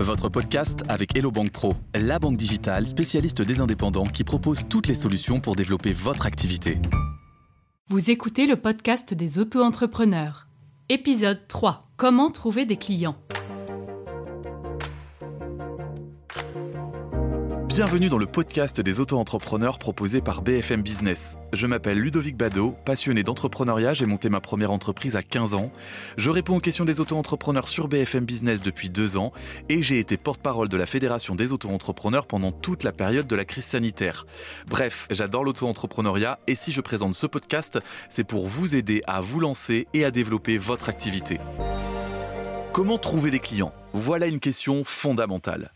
Votre podcast avec Hello Bank Pro, la banque digitale spécialiste des indépendants qui propose toutes les solutions pour développer votre activité. Vous écoutez le podcast des auto-entrepreneurs. Épisode 3. Comment trouver des clients Bienvenue dans le podcast des auto-entrepreneurs proposé par BFM Business. Je m'appelle Ludovic Bado, passionné d'entrepreneuriat, j'ai monté ma première entreprise à 15 ans. Je réponds aux questions des auto-entrepreneurs sur BFM Business depuis deux ans et j'ai été porte-parole de la Fédération des auto-entrepreneurs pendant toute la période de la crise sanitaire. Bref, j'adore l'auto-entrepreneuriat et si je présente ce podcast, c'est pour vous aider à vous lancer et à développer votre activité. Comment trouver des clients? Voilà une question fondamentale.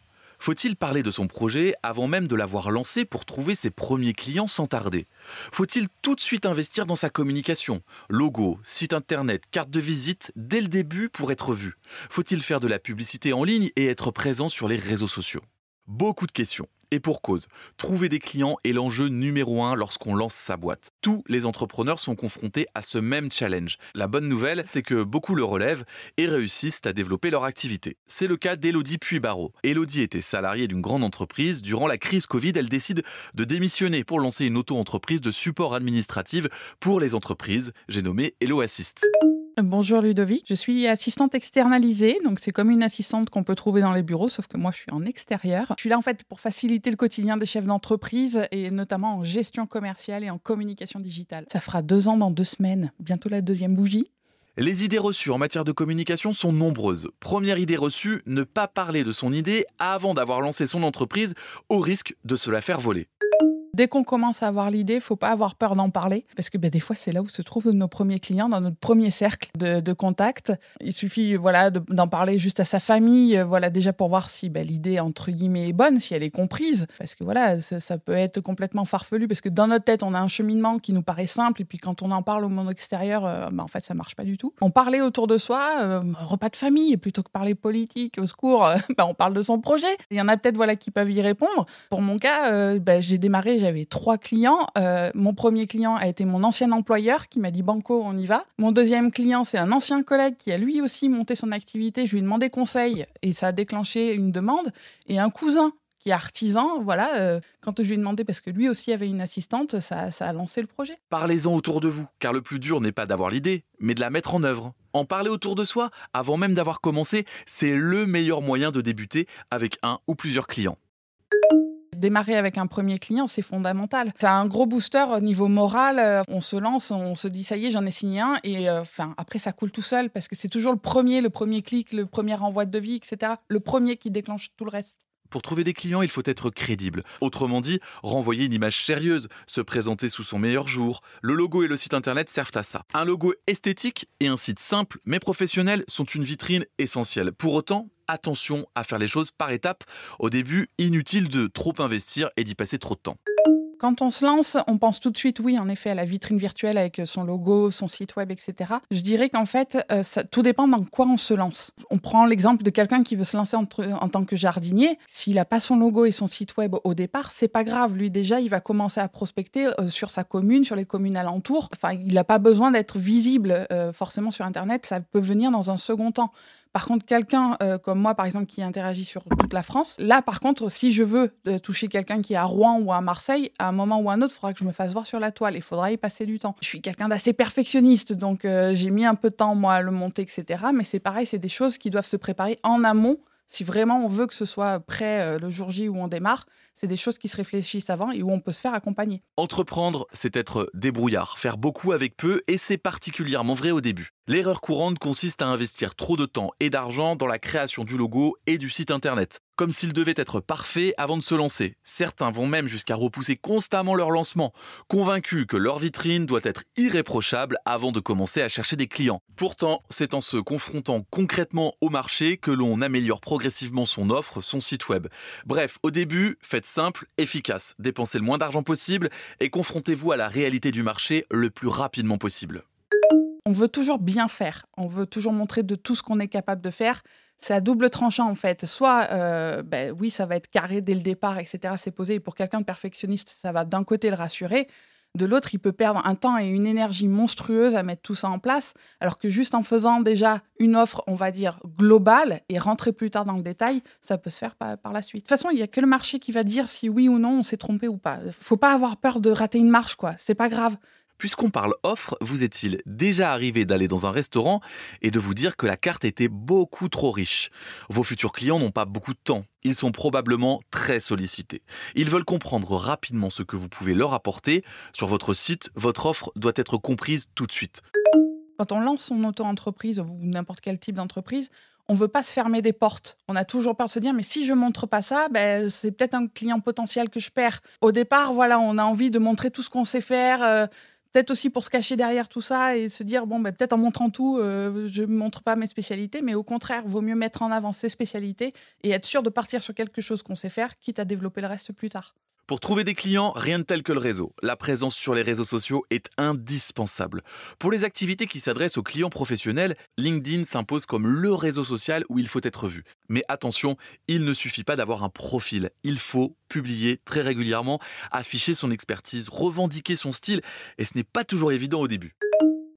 Faut-il parler de son projet avant même de l'avoir lancé pour trouver ses premiers clients sans tarder? Faut-il tout de suite investir dans sa communication Logo, site internet, carte de visite, dès le début pour être vu? Faut-il faire de la publicité en ligne et être présent sur les réseaux sociaux? Beaucoup de questions. Et pour cause, trouver des clients est l'enjeu numéro un lorsqu'on lance sa boîte. Tous les entrepreneurs sont confrontés à ce même challenge. La bonne nouvelle, c'est que beaucoup le relèvent et réussissent à développer leur activité. C'est le cas d'Elodie Puy-Barreau. Elodie était salariée d'une grande entreprise. Durant la crise Covid, elle décide de démissionner pour lancer une auto-entreprise de support administratif pour les entreprises. J'ai nommé Hello Assist. Bonjour Ludovic, je suis assistante externalisée, donc c'est comme une assistante qu'on peut trouver dans les bureaux, sauf que moi je suis en extérieur. Je suis là en fait pour faciliter le quotidien des chefs d'entreprise et notamment en gestion commerciale et en communication digitale. Ça fera deux ans dans deux semaines, bientôt la deuxième bougie. Les idées reçues en matière de communication sont nombreuses. Première idée reçue, ne pas parler de son idée avant d'avoir lancé son entreprise au risque de se la faire voler. Dès qu'on commence à avoir l'idée, faut pas avoir peur d'en parler parce que ben, des fois c'est là où se trouvent nos premiers clients, dans notre premier cercle de, contact. Il suffit voilà d'en parler juste à sa famille, euh, voilà déjà pour voir si ben, l'idée entre guillemets est bonne, si elle est comprise, parce que voilà ça, peut être complètement farfelu parce que dans notre tête on a un cheminement qui nous paraît simple et puis quand on en parle au monde extérieur, euh, ben, en fait ça marche pas du tout. On parlait autour de soi, euh, repas de famille plutôt que parler politique, au secours, ben, on parle de son projet. Il y en a peut-être voilà qui peuvent y répondre. Pour mon cas, euh, ben, j'ai démarré j'avais trois clients. Euh, mon premier client a été mon ancien employeur qui m'a dit Banco, on y va. Mon deuxième client, c'est un ancien collègue qui a lui aussi monté son activité. Je lui ai demandé conseil et ça a déclenché une demande. Et un cousin qui est artisan, voilà, euh, quand je lui ai demandé, parce que lui aussi avait une assistante, ça, ça a lancé le projet. Parlez-en autour de vous, car le plus dur n'est pas d'avoir l'idée, mais de la mettre en œuvre. En parler autour de soi, avant même d'avoir commencé, c'est le meilleur moyen de débuter avec un ou plusieurs clients. Démarrer avec un premier client, c'est fondamental. C'est un gros booster au niveau moral. On se lance, on se dit ça y est, j'en ai signé un, et enfin après ça coule tout seul parce que c'est toujours le premier, le premier clic, le premier envoi de devis, etc. Le premier qui déclenche tout le reste. Pour trouver des clients, il faut être crédible. Autrement dit, renvoyer une image sérieuse, se présenter sous son meilleur jour. Le logo et le site internet servent à ça. Un logo esthétique et un site simple mais professionnel sont une vitrine essentielle. Pour autant, attention à faire les choses par étapes. Au début, inutile de trop investir et d'y passer trop de temps. Quand on se lance, on pense tout de suite, oui, en effet, à la vitrine virtuelle avec son logo, son site web, etc. Je dirais qu'en fait, euh, tout dépend dans quoi on se lance. On prend l'exemple de quelqu'un qui veut se lancer en tant que jardinier. S'il n'a pas son logo et son site web au départ, c'est pas grave. Lui, déjà, il va commencer à prospecter euh, sur sa commune, sur les communes alentours. Enfin, il n'a pas besoin d'être visible euh, forcément sur Internet. Ça peut venir dans un second temps. Par contre, quelqu'un euh, comme moi, par exemple, qui interagit sur toute la France, là, par contre, si je veux euh, toucher quelqu'un qui est à Rouen ou à Marseille, à un moment ou à un autre, il faudra que je me fasse voir sur la toile. Il faudra y passer du temps. Je suis quelqu'un d'assez perfectionniste, donc euh, j'ai mis un peu de temps, moi, à le monter, etc. Mais c'est pareil, c'est des choses qui doivent se préparer en amont si vraiment on veut que ce soit prêt le jour J où on démarre, c'est des choses qui se réfléchissent avant et où on peut se faire accompagner. Entreprendre, c'est être débrouillard, faire beaucoup avec peu et c'est particulièrement vrai au début. L'erreur courante consiste à investir trop de temps et d'argent dans la création du logo et du site internet, comme s'il devait être parfait avant de se lancer. Certains vont même jusqu'à repousser constamment leur lancement, convaincus que leur vitrine doit être irréprochable avant de commencer à chercher des clients. Pourtant, c'est en se confrontant concrètement au marché que l'on améliore progressivement son offre, son site web. Bref, au début, faites simple, efficace, dépensez le moins d'argent possible et confrontez-vous à la réalité du marché le plus rapidement possible on veut toujours bien faire, on veut toujours montrer de tout ce qu'on est capable de faire. C'est à double tranchant en fait. Soit, euh, ben, oui, ça va être carré dès le départ, etc. C'est posé. Et pour quelqu'un de perfectionniste, ça va d'un côté le rassurer. De l'autre, il peut perdre un temps et une énergie monstrueuse à mettre tout ça en place, alors que juste en faisant déjà une offre, on va dire, globale et rentrer plus tard dans le détail, ça peut se faire par, la suite. De toute façon, il n'y a que le marché qui va dire si oui ou non on s'est trompé ou pas. Faut pas avoir peur de rater une marche, quoi. C'est pas grave. Puisqu'on parle offre, vous est-il déjà arrivé d'aller dans un restaurant et de vous dire que la carte était beaucoup trop riche? Vos futurs clients n'ont pas beaucoup de temps, ils sont probablement très sollicités. Ils veulent comprendre rapidement ce que vous pouvez leur apporter. Sur votre site, votre offre doit être comprise tout de suite. Quand on lance son auto-entreprise ou n'importe quel type d'entreprise, on veut pas se fermer des portes. On a toujours peur de se dire, mais si je montre pas ça, ben, c'est peut-être un client potentiel que je perds. Au départ, voilà, on a envie de montrer tout ce qu'on sait faire. euh, Peut-être aussi pour se cacher derrière tout ça et se dire, bon, ben, peut-être en montrant tout, euh, je ne montre pas mes spécialités, mais au contraire, vaut mieux mettre en avant ses spécialités et être sûr de partir sur quelque chose qu'on sait faire, quitte à développer le reste plus tard. Pour trouver des clients, rien de tel que le réseau. La présence sur les réseaux sociaux est indispensable. Pour les activités qui s'adressent aux clients professionnels, LinkedIn s'impose comme le réseau social où il faut être vu. Mais attention, il ne suffit pas d'avoir un profil. Il faut publier très régulièrement, afficher son expertise, revendiquer son style, et ce n'est pas toujours évident au début.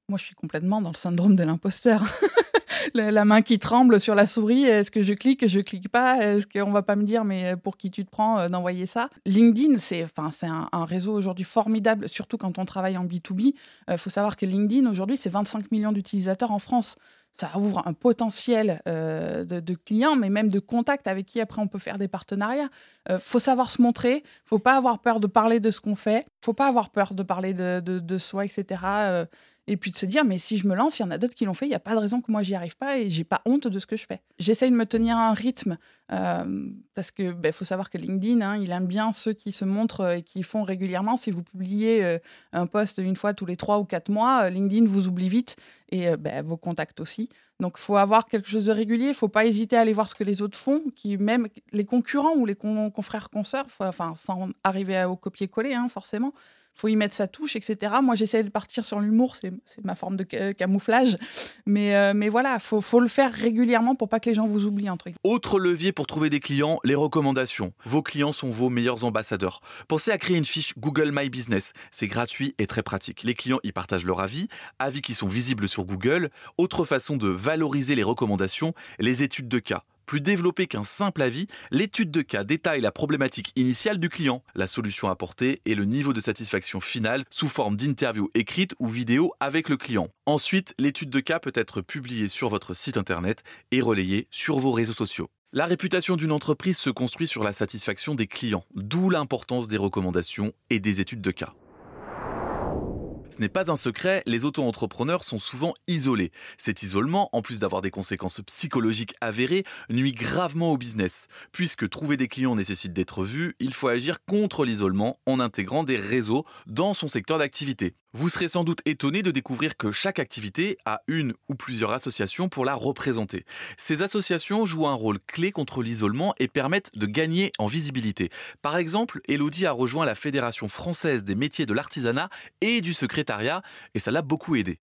Moi, je suis complètement dans le syndrome de l'imposteur. la, main qui tremble sur la souris, est-ce que je clique, je clique pas Est-ce qu'on va pas me dire, mais pour qui tu te prends euh, d'envoyer ça? LinkedIn, c'est enfin, c'est un, réseau aujourd'hui formidable, surtout quand on travaille en B2B. Il faut savoir que LinkedIn, aujourd'hui, c'est 25 millions d'utilisateurs en France. Ça ouvre un potentiel euh, de, clients, mais même de contacts avec qui après on peut faire des partenariats. Faut savoir se montrer, faut pas avoir peur de parler de ce qu'on fait, faut pas avoir peur de parler de soi, etc. Euh, et puis de se dire, mais si je me lance, il y en a d'autres qui l'ont fait, il n'y a pas de raison que moi j'y arrive pas et j'ai pas honte de ce que je fais. J'essaye de me tenir à un rythme euh, parce que ben, faut savoir que LinkedIn, hein, il aime bien ceux qui se montrent et qui font régulièrement. Si vous publiez euh, un post une fois tous les trois ou quatre mois, euh, LinkedIn vous oublie vite et euh, ben, vos contacts aussi. Donc il faut avoir quelque chose de régulier, il faut pas hésiter à aller voir ce que les autres font, qui même les concurrents ou les con- confrères consoeurs, enfin sans arriver à- au copier-coller hein, forcément faut y mettre sa touche, etc. Moi, j'essaie de partir sur l'humour, c'est ma forme de ca- camouflage. Mais, euh, mais voilà, faut, faut le faire régulièrement pour pas que les gens vous oublient, entre guillemets. Autre levier pour trouver des clients, les recommandations. Vos clients sont vos meilleurs ambassadeurs. Pensez à créer une fiche Google My Business. C'est gratuit et très pratique. Les clients y partagent leur avis, avis qui sont visibles sur Google. Autre façon de valoriser les recommandations, les études de cas. Plus développé qu'un simple avis, l'étude de cas détaille la problématique initiale du client, la solution apportée et le niveau de satisfaction finale sous forme d'interview écrite ou vidéo avec le client. Ensuite, l'étude de cas peut être publiée sur votre site internet et relayée sur vos réseaux sociaux. La réputation d'une entreprise se construit sur la satisfaction des clients, d'où l'importance des recommandations et des études de cas. Ce n'est pas un secret, les auto-entrepreneurs sont souvent isolés. Cet isolement, en plus d'avoir des conséquences psychologiques avérées, nuit gravement au business. Puisque trouver des clients nécessite d'être vu, il faut agir contre l'isolement en intégrant des réseaux dans son secteur d'activité. Vous serez sans doute étonné de découvrir que chaque activité a une ou plusieurs associations pour la représenter. Ces associations jouent un rôle clé contre l'isolement et permettent de gagner en visibilité. Par exemple, Elodie a rejoint la Fédération française des métiers de l'artisanat et du secrétariat et ça l'a beaucoup aidé.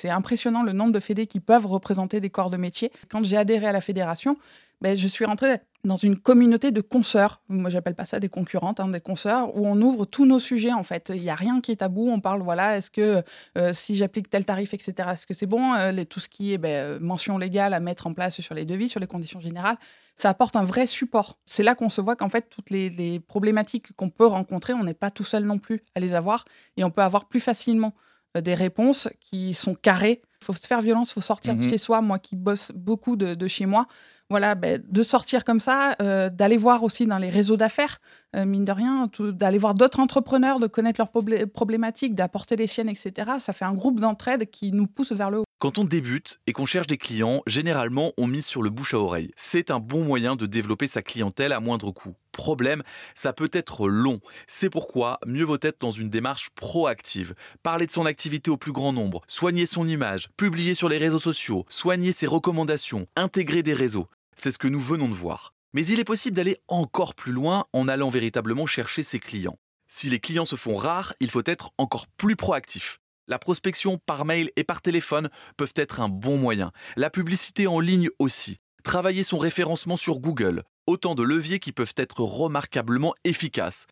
C'est impressionnant le nombre de fédés qui peuvent représenter des corps de métier. Quand j'ai adhéré à la fédération, ben, je suis rentrée dans une communauté de consoeurs. Moi, j'appelle pas ça des concurrentes, hein, des consoeurs, où on ouvre tous nos sujets en fait. Il n'y a rien qui est tabou. On parle, voilà, est-ce que euh, si j'applique tel tarif, etc., est-ce que c'est bon Euh, les, Tout ce qui est ben, mention légale à mettre en place sur les devis, sur les conditions générales, ça apporte un vrai support. C'est là qu'on se voit qu'en fait, toutes les, les problématiques qu'on peut rencontrer, on n'est pas tout seul non plus à les avoir et on peut avoir plus facilement des réponses qui sont carrées. Il faut se faire violence, il faut sortir de Mhm. chez soi. Moi qui bosse beaucoup de, de chez moi, voilà, ben, de sortir comme ça, euh, d'aller voir aussi dans les réseaux d'affaires, euh, mine de rien, d'aller voir d'autres entrepreneurs, de connaître leurs problé- problématiques, d'apporter les siennes, etc. Ça fait un groupe d'entraide qui nous pousse vers le haut. Quand on débute et qu'on cherche des clients, généralement on mise sur le bouche à oreille. C'est un bon moyen de développer sa clientèle à moindre coût. Problème, ça peut être long. C'est pourquoi mieux vaut être dans une démarche proactive. Parler de son activité au plus grand nombre, soigner son image, publier sur les réseaux sociaux, soigner ses recommandations, intégrer des réseaux. C'est ce que nous venons de voir. Mais il est possible d'aller encore plus loin en allant véritablement chercher ses clients. Si les clients se font rares, il faut être encore plus proactif. La prospection par mail et par téléphone peuvent être un bon moyen. La publicité en ligne aussi. Travailler son référencement sur Google. Autant de leviers qui peuvent être remarquablement efficaces.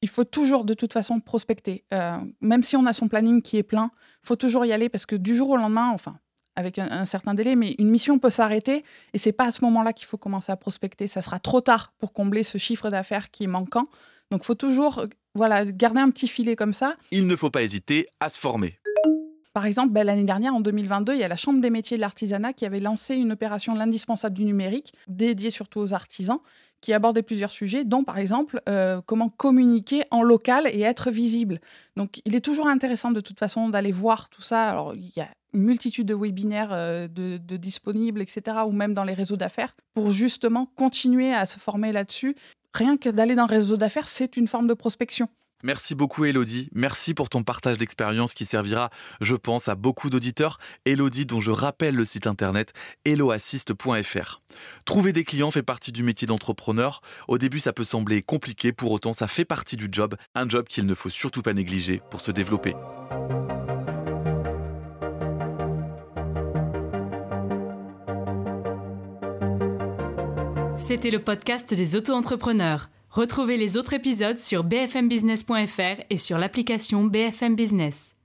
il faut toujours de toute façon prospecter. Euh, même si on a son planning qui est plein, il faut toujours y aller parce que du jour au lendemain, enfin, avec un, certain délai, mais une mission peut s'arrêter et c'est pas à ce moment-là qu'il faut commencer à prospecter. Ça sera trop tard pour combler ce chiffre d'affaires qui est manquant. Donc, il faut toujours voilà, garder un petit filet comme ça. Il ne faut pas hésiter à se former. Par exemple, ben, l'année dernière, en 2022, il y a la Chambre des métiers de l'artisanat qui avait lancé une opération L'indispensable du numérique, dédiée surtout aux artisans, qui abordait plusieurs sujets, dont par exemple euh, comment communiquer en local et être visible. Donc il est toujours intéressant de toute façon d'aller voir tout ça. Alors il y a une multitude de webinaires euh, de, de, disponibles, etc., ou même dans les réseaux d'affaires, pour justement continuer à se former là-dessus. Rien que d'aller dans le réseau d'affaires, c'est une forme de prospection. Merci beaucoup Elodie, merci pour ton partage d'expérience qui servira, je pense, à beaucoup d'auditeurs. Elodie dont je rappelle le site internet helloassist.fr. Trouver des clients fait partie du métier d'entrepreneur. Au début ça peut sembler compliqué, pour autant ça fait partie du job, un job qu'il ne faut surtout pas négliger pour se développer. C'était le podcast des auto-entrepreneurs. Retrouvez les autres épisodes sur bfmbusiness.fr et sur l'application BFM Business.